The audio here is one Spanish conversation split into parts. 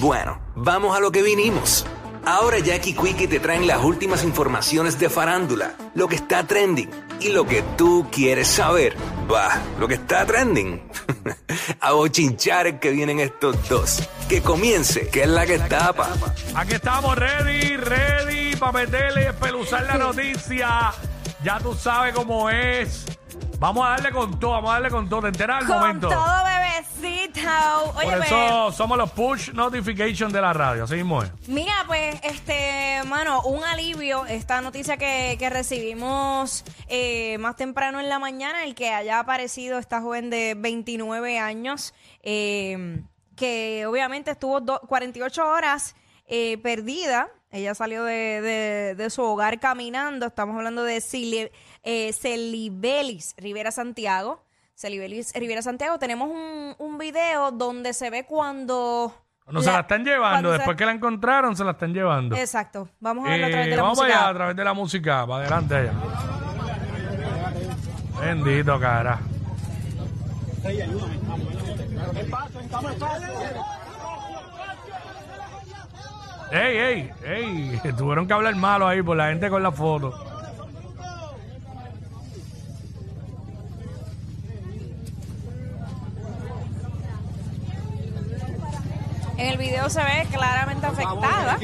Bueno, vamos a lo que vinimos. Ahora Jackie Quickie te traen las últimas informaciones de farándula, lo que está trending y lo que tú quieres saber. Va, lo que está trending. a bochinchar que vienen estos dos. Que comience, que es la que tapa. Aquí estamos, ready, ready, para meterle y espeluzar la noticia. Ya tú sabes cómo es. Vamos a darle con todo, vamos a darle con todo. ¿Te enteras al Con momento? todo, bebecito. Oye, Por pues, eso somos los push notification de la radio. Así mismo es. mira, pues, este, mano, un alivio. Esta noticia que, que recibimos eh, más temprano en la mañana, el que haya aparecido esta joven de 29 años, eh, que obviamente estuvo do- 48 horas eh, perdida. Ella salió de, de- de su hogar caminando. Estamos hablando de Cili- eh, Celibelis Rivera Santiago. Celibelis Rivera Santiago. Tenemos un, un video donde se ve cuando... Cuando se la están llevando, se- después que la encontraron, se la están llevando. Exacto. Vamos a verlo a través Eh, de la vamos música. allá a través de la música. Para adelante allá. Bendito, cara. Ey, ey, ey, tuvieron que hablar malo ahí por la gente con la foto. En el video se ve claramente afectada.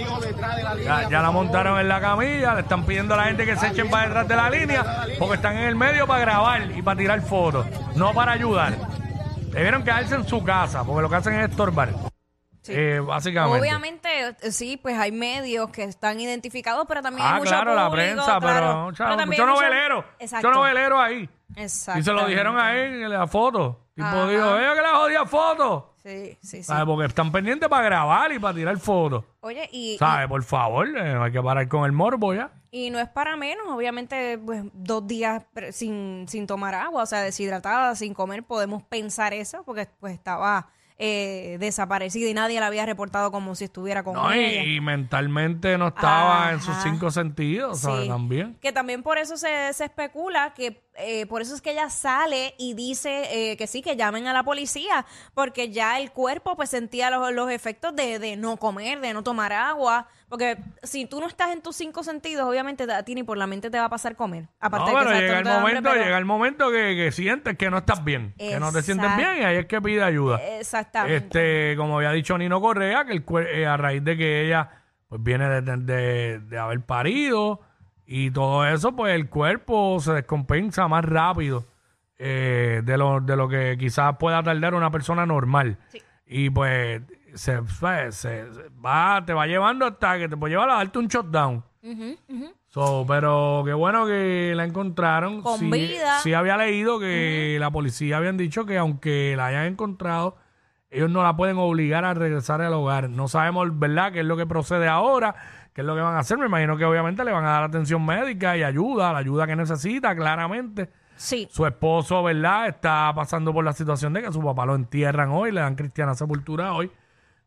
Ya, la montaron en la camilla, le están pidiendo a la gente que se echen para detrás de la línea, porque están en el medio para grabar y para tirar fotos, no para ayudar. Debieron quedarse en su casa, porque lo que hacen es estorbar. Sí. Eh, básicamente. Obviamente, eh, sí, pues hay medios que están identificados, pero también hay Ah, mucho claro, la público, prensa, claro. pero, chavo, también mucho hay novelero, mucho novelero ahí. Exacto. Y se lo dijeron a él en la foto. Ajá. dijo, ella que la jodía foto. Sí, sí, sí. Porque están pendientes para grabar y para tirar fotos. Oye, y, ¿Sabes? Por favor, eh, hay que parar con el morbo ya. y, y no es para menos, obviamente, pues dos días sin, sin tomar agua, o sea, deshidratada, sin comer, podemos pensar eso, porque pues estaba eh, desaparecida y nadie la había reportado como si estuviera con No, ella. y, y mentalmente no estaba en sus cinco sentidos, ¿sabes? Sí. También. Que también por eso se, se especula que eh, por eso es que ella sale y dice eh, que sí, que llamen a la policía, porque ya el cuerpo pues sentía los, los efectos de, de no comer, de no tomar agua, porque si tú no estás en tus cinco sentidos, obviamente a ti ni por la mente te va a pasar comer. Aparte No, de que pero llega el de hambre, momento, pero- llega el momento que, que sientes que no estás bien, que no te sientes bien y ahí es que pide ayuda. Exactamente. Este, como había dicho Nino Correa, que el eh, a raíz de que ella pues viene de- de- de haber parido y todo eso, pues el cuerpo se descompensa más rápido eh, de, lo, de lo que quizás pueda tardar una persona normal. Y pues se, se- va, te va llevando hasta que te puede llevar a darte un shutdown. So, pero qué bueno que la encontraron. Con sí, vida. sí había leído que la policía habían dicho que aunque la hayan encontrado, ellos no la pueden obligar a regresar al hogar. No sabemos, ¿verdad?, qué es lo que procede ahora, qué es lo que van a hacer. Me imagino que obviamente le van a dar atención médica y ayuda, la ayuda que necesita, claramente. sí. Su esposo, ¿verdad?, está pasando por la situación de que su papá lo entierran hoy, le dan cristiana sepultura hoy.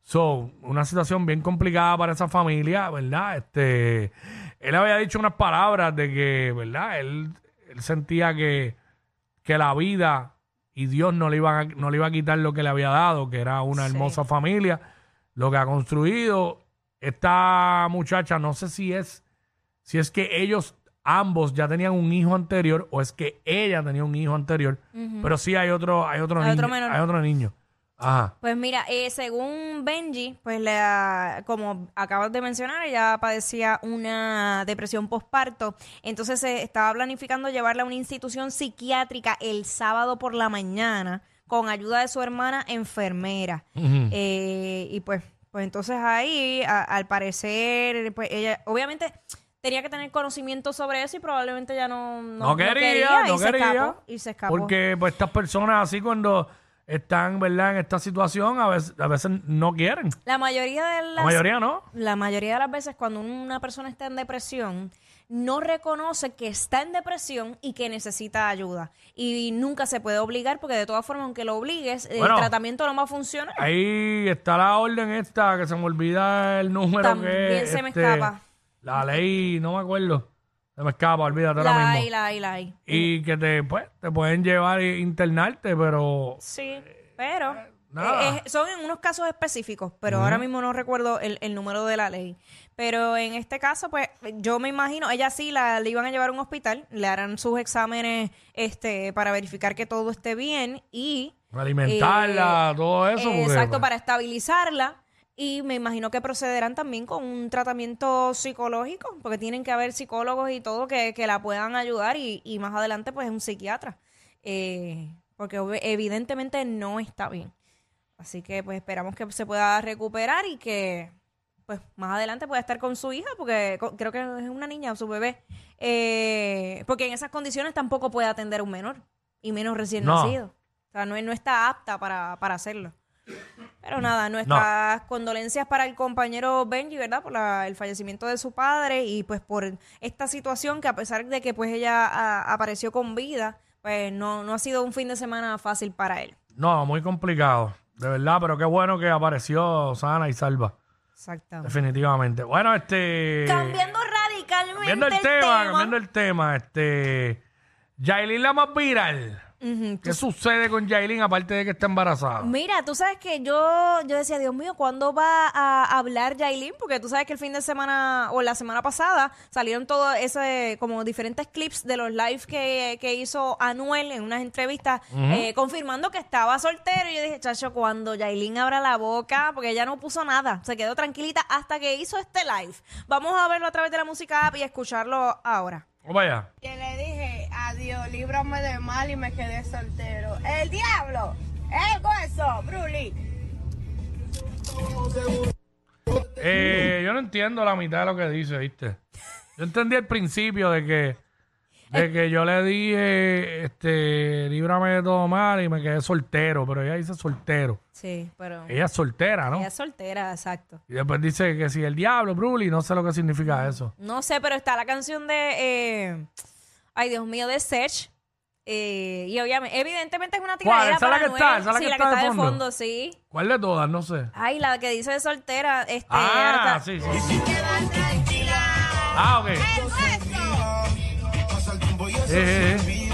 So, una situación bien complicada para esa familia, ¿verdad? Este, él había dicho unas palabras de que, ¿verdad? Él, él sentía que, que la vida y Dios no le, iba a, no le iba a quitar lo que le había dado, que era una Sí. hermosa familia, lo que ha construido. Esta muchacha, no sé si es, si es que ellos ambos ya tenían un hijo anterior o es que ella tenía un hijo anterior, pero sí hay otro, hay otro Hay niño, otro menor. hay otro niño. Ajá. Pues mira, eh, según Benji, pues la, como acabas de mencionar, ella padecía una depresión postparto, entonces se estaba planificando llevarla a una institución psiquiátrica el sábado por la mañana con ayuda de su hermana enfermera. Eh, y pues, pues entonces ahí, a- al parecer, pues ella, obviamente tenía que tener conocimiento sobre eso y probablemente ya no, no, No quería, no y se quería. escapó, y se escapó. Porque pues estas personas así cuando están, ¿verdad? En esta situación a veces, a veces no quieren. la mayoría de las La mayoría no. la mayoría de las veces cuando una persona está en depresión, no reconoce que está en depresión y que necesita ayuda. Y nunca se puede obligar porque de todas formas, aunque lo obligues, Bueno. el tratamiento no va a funcionar. Ahí está la orden esta, que se me olvida el número También que se me este, escapa. La ley, no me acuerdo. Se me escapa, olvídate ahora La mismo. hay, la hay, la hay. Y que te, pues, te pueden llevar e internarte, pero Sí, pero Nada. Eh, eh, son en unos casos específicos, pero ahora mismo no recuerdo el, el número de la ley. Pero en este caso, pues yo me imagino, ella sí la, le iban a llevar a un hospital, le harán sus exámenes este, para verificar que todo esté bien y... Alimentarla, eh, todo eso. porque, exacto, pues, para estabilizarla. Y me imagino que procederán también con un tratamiento psicológico, porque tienen que haber psicólogos y todo que, que la puedan ayudar y, y más adelante pues un psiquiatra. Eh, porque evidentemente no está bien. Así que pues esperamos que se pueda recuperar y que pues más adelante pueda estar con su hija, porque creo que es una niña o su bebé. Eh, porque en esas condiciones tampoco puede atender a un menor, y menos recién No. nacido. O sea, no, no está apta para, para hacerlo. Pero nada, nuestras condolencias para el compañero Benji, ¿verdad? Por la- el fallecimiento de su padre y pues por esta situación que a pesar de que pues ella a- apareció con vida, pues no, no ha sido un fin de semana fácil para él. No, muy complicado. De verdad, pero qué bueno que apareció sana y salva. Exactamente. Definitivamente. Bueno, este. Cambiando radicalmente Cambiando el, tema, cambiando el tema, este. Yailin la más viral. Ujú, ¿Qué sucede con Yailin aparte de que está embarazada? Mira, tú sabes que yo, yo decía, Dios mío, ¿cuándo va a hablar Yailin? Porque tú sabes que el fin de semana o la semana pasada salieron todos ese, como diferentes clips de los live que, que hizo Anuel en unas entrevistas eh, confirmando que estaba soltero. Y yo dije, chacho, cuando Yailin abra la boca, porque ella no puso nada, se quedó tranquilita hasta que hizo este live. Vamos a verlo a través de la música app y escucharlo ahora. Vamos allá. Que le líbrame de mal y me quedé soltero. ¡El diablo! ¡El hueso, Bruli! Eh, yo no entiendo la mitad de lo que dice, ¿viste? Yo entendí al principio de que, de que yo le dije, este, líbrame de todo mal y me quedé soltero, pero ella dice soltero. Sí, pero Ella es soltera, ¿no? ella es soltera, exacto. Y después dice que si el diablo, Bruli, no sé lo que significa eso. No sé, pero está la canción de. eh, ay, Dios mío, de Sech. Eh, y obviamente, evidentemente es una ¿Cuál? tiradera ¿Esa es la para que está? ¿Esa es la sí, que la está que de está de fondo? fondo, sí. ¿Cuál de todas? No sé. Ay, la que dice de soltera. Este, Ah, ahora está- sí, sí. Ah, ok. Eh, eh, eh.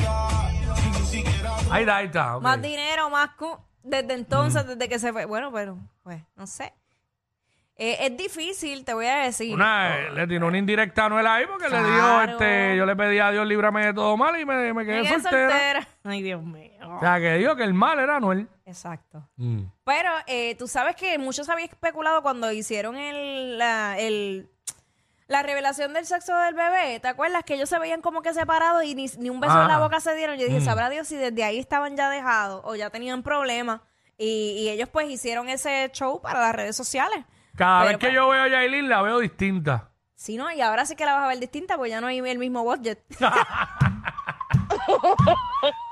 Ahí está, ahí está. ok. Más dinero, más. cu- Desde entonces, Mm. desde que se fue. Bueno, pero, pues, no sé. Eh, es difícil, te voy a decir. Una, eh, le tiró una indirecta a Anuel ahí porque le dijo, este, yo le pedí a Dios líbrame de todo mal y me, me quedé Me quedé soltera. soltera. Ay, Dios mío. O sea, que dijo que el mal era Anuel. Exacto. Mm. Pero eh, tú sabes que muchos habían especulado cuando hicieron el, la, el- la revelación del sexo del bebé. ¿Te acuerdas que ellos se veían como que separados y ni, ni un beso en la Ajá. boca se dieron? Yo dije, Mm. sabrá Dios si desde ahí estaban ya dejados o ya tenían problemas. Y, y ellos pues hicieron ese show para las redes sociales. Cada Pero, vez que yo veo a Yailin la veo distinta. Sí, no, y ahora sí que la vas a ver distinta porque ya no hay el mismo budget.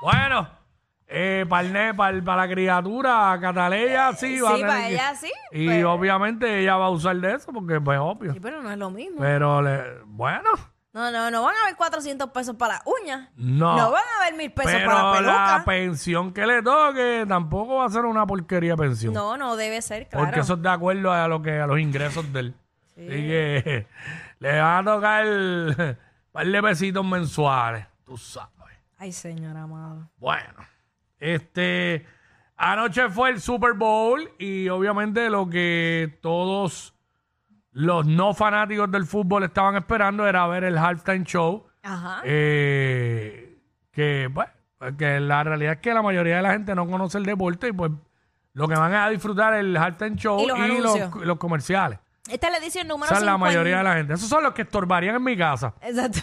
Bueno, eh, para, la criatura, Cataleya sí va a sí, tener para que- ella sí. Y pues- obviamente ella va a usar de eso porque pues obvio. Sí, pero no es lo mismo. Pero le, bueno, No, no, no van a haber 400 pesos para las uñas. no. No van a haber mil pesos pero para la la peluca. pensión que le toque tampoco va a ser una porquería pensión. No, no debe ser, claro. Porque eso es de acuerdo a lo que a los ingresos de él. Así que le van a tocar un par de pesitos mensuales, tú sabes. Ay, señor amado. Bueno, este anoche fue el Super Bowl y obviamente lo que todos los no fanáticos del fútbol estaban esperando era ver el halftime show. Ajá. Eh, que, pues, que la realidad es que la mayoría de la gente no conoce el deporte y pues lo que van a disfrutar es el halftime show Y los los, los comerciales. Esta es la edición número Esa es la 50. mayoría de la gente. Esos son los que estorbarían en mi casa. Exacto.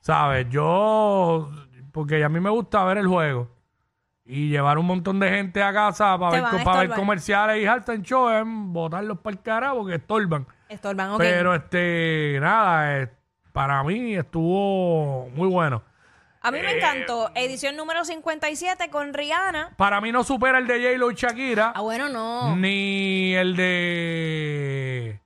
¿Sabes? Yo, porque a mí me gusta ver el juego y llevar un montón de gente a casa para, Te ver, para ver comerciales y halftime show es botarlos para el carajo porque estorban. Estorban, ok. Pero este, nada, eh, para mí estuvo muy bueno. A mí me encantó. Edición número 57 con Rihanna. Para mí no supera el de J-Lo y Shakira, Ah, bueno, no. ni el de.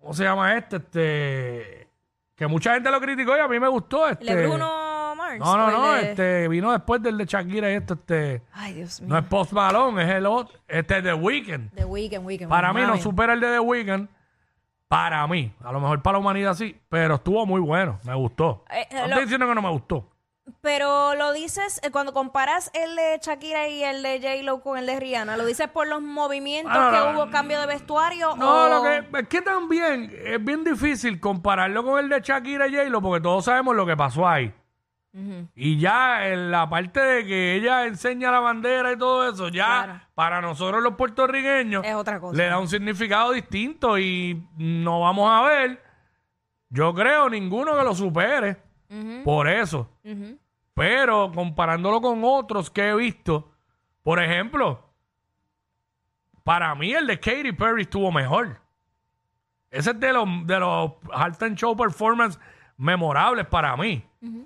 ¿Cómo se llama este? Este. Que mucha gente lo criticó y a mí me gustó. Este. El de Bruno Mars. No, no, el no. de- Este vino después del de Shakira y este, este. Ay, Dios mío. No es Post Malone, es el otro. Este es The Weeknd. The Weeknd, Weeknd. Para mí no supera el de The Weeknd. Para mí. A lo mejor para la humanidad sí. Pero estuvo muy bueno. Me gustó. Eh, no lo- estoy diciendo que no me gustó. Pero lo dices, eh, cuando comparas el de Shakira y el de J-Lo con el de Rihanna, ¿lo dices por los movimientos Ah, que hubo cambio de vestuario? No, o- lo que es que también es bien difícil compararlo con el de Shakira y J-Lo porque todos sabemos lo que pasó ahí. Y ya en la parte de que ella enseña la bandera y todo eso, ya Claro. para nosotros los puertorriqueños Es otra cosa. le da un significado distinto y no vamos a ver, yo creo, ninguno que lo supere por eso. Pero comparándolo con otros que he visto, por ejemplo, para mí el de Katy Perry estuvo mejor. Ese es de los, de los halftime show performance memorables para mí.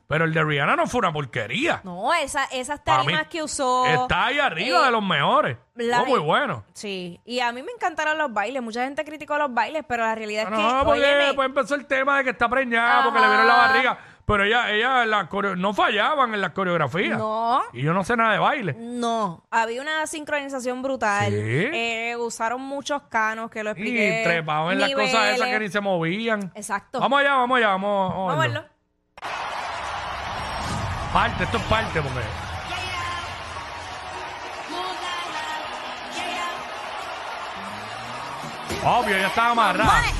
Pero el de Rihanna no fue una porquería. No, esa, esas mí tarimas que usó. Está ahí arriba eh, de los mejores. la- Fue muy bueno. Sí, y a mí me encantaron los bailes. Mucha gente criticó los bailes, pero la realidad es No, que. porque óyeme, pues empezó el tema de que está preñada porque le vieron la Ajá. barriga. Pero ella, ella la coreo- no fallaban en las coreografías. No. Y yo no sé nada de baile. No, había una sincronización brutal. Sí. Eh, usaron muchos canos que lo expliqué. Y trepaban en las cosas esas que niveles. ni se movían. Exacto. Vamos allá, vamos allá, vamos, vamos, Vamos a verlo. Parte, esto es parte, porque. Obvio, ya estaba amarrada.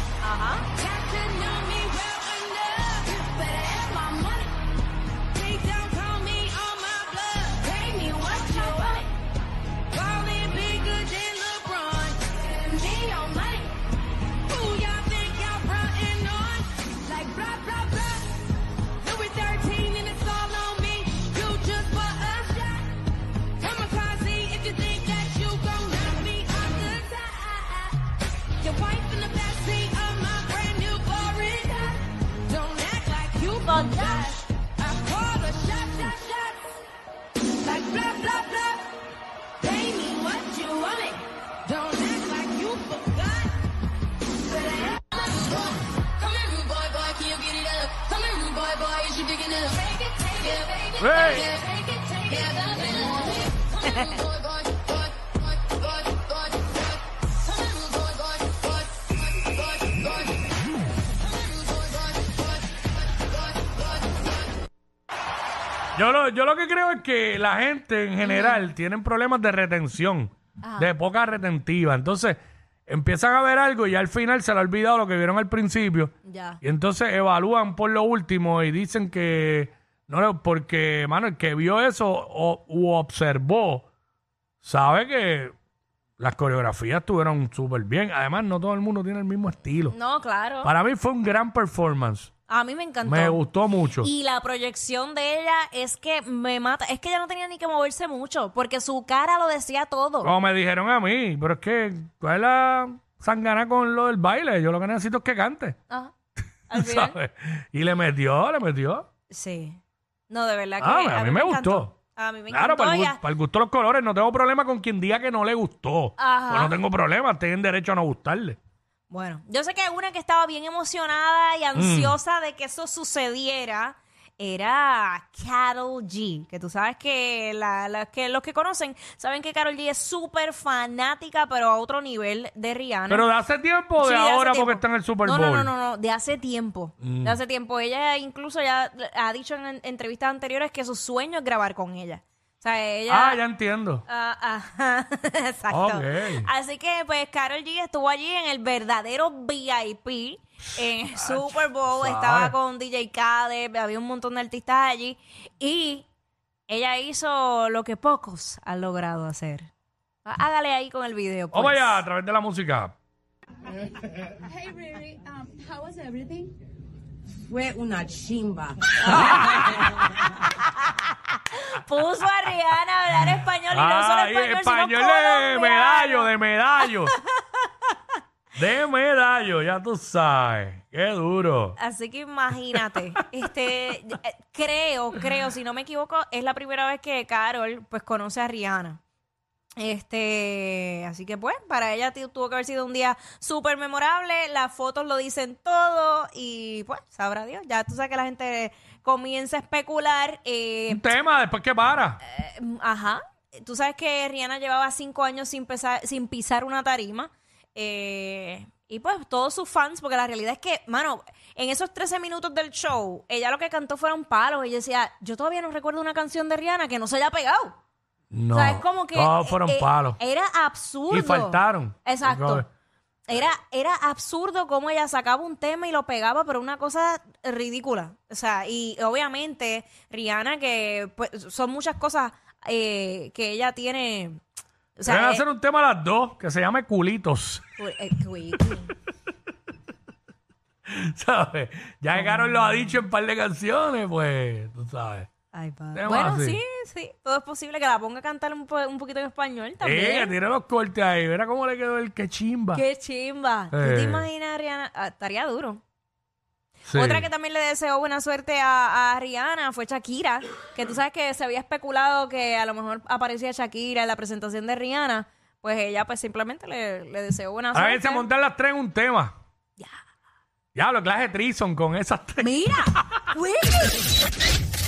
Yo lo, yo lo que creo es que la gente en general tienen problemas de retención, de poca retentiva. Entonces, empiezan a ver algo y al final se le ha olvidado lo que vieron al principio. Ya. Y entonces evalúan por lo último y dicen que no le- porque, mano, el que vio eso o, u observó, sabe que las coreografías estuvieron súper bien. Además, no todo el mundo tiene el mismo estilo. No, claro. Para mí fue un gran performance. A mí me encantó. Me gustó mucho. Y la proyección de ella es que me mata. Es que ella no tenía ni que moverse mucho, porque su cara lo decía todo. Como me dijeron a mí, pero es que, ¿cuál es la sangana con lo del baile? Yo lo que necesito es que cante. Ajá. Al final. ¿sabes? Y le metió, le metió. Sí. No, de verdad que Ah, a, mí me, encantó. gustó. A mí me claro, encantó. para el, gu- ella- para el gusto de los colores, no tengo problema con quien diga que no le gustó. Ajá. Pues no tengo problema, tienen derecho a no gustarle. Bueno, yo sé que una que estaba bien emocionada y Mm. ansiosa de que eso sucediera era Carol G. Que tú sabes que, la, la- que los que conocen saben que Carol G es súper fanática, pero a otro nivel de Rihanna. Pero de hace tiempo o Sí, de hace ahora tiempo. porque está en el Super Bowl. Mm. No, no, no, no, de hace tiempo. De hace tiempo. Ella incluso ya ha dicho en, en entrevistas anteriores que su sueño es grabar con ella. O sea, ella... Ah, ya entiendo. Ah, ajá, exacto. Así que, pues, Carol G estuvo allí en el verdadero VIP, en el Super Bowl. sabe. Estaba con DJ Khaled, había un montón de artistas allí. Y ella hizo lo que pocos han logrado hacer. Hágale ahí con el video. Pues. Vamos allá, a través de la música. Hey Riri, um, how was everything? Fue una chimba. Puso a Rihanna a hablar español y no solo español, español sino de colombiano. medallo, de medallo. de medallo, ya tú sabes. Qué duro. Así que imagínate, este, creo, creo, si no me equivoco, es la primera vez que Carol pues conoce a Rihanna. Este, así que pues, para ella tu- tuvo que haber sido un día súper memorable, las fotos lo dicen todo y pues, sabrá Dios, ya tú sabes que la gente comienza a especular. eh, Un tema, después que para. eh, ajá, tú sabes que Rihanna llevaba cinco años sin, pesar- sin pisar una tarima. eh, Y pues todos sus fans, porque la realidad es que, mano, en esos 13 minutos del show, ella lo que cantó fueron palos. Ella decía, yo todavía no recuerdo una canción de Rihanna que no se haya pegado. No. o sea, es como que... Todos fueron eh, palos. Era absurdo. Y faltaron. Exacto. Era, era absurdo cómo ella sacaba un tema y lo pegaba, pero una cosa ridícula. O sea, y obviamente Rihanna, que pues, son muchas cosas eh, que ella tiene. O sea, Deben eh, hacer un tema a las dos que se llame Culitos. eh, ¿Sabes? Ya Carol lo ha dicho en un par de canciones, pues, tú sabes. Ay, pa- Temas Bueno, así. sí, sí. Todo es posible que la ponga a cantar un, po- un poquito en español Eh, que también. tiene los cortes ahí. Mira cómo le quedó el que chimba. Qué chimba. ¿Tú Eh. te imaginas, Rihanna? Ah, estaría duro. Sí. Otra que también le deseó buena suerte a, a Rihanna fue Shakira, que tú sabes que se había especulado que a lo mejor aparecía Shakira en la presentación de Rihanna, pues ella pues simplemente le, le deseó buena A suerte. ver, se montan las tres en un tema. Ya. Ya, lo clase Trison con esas tres. Mira, Willy.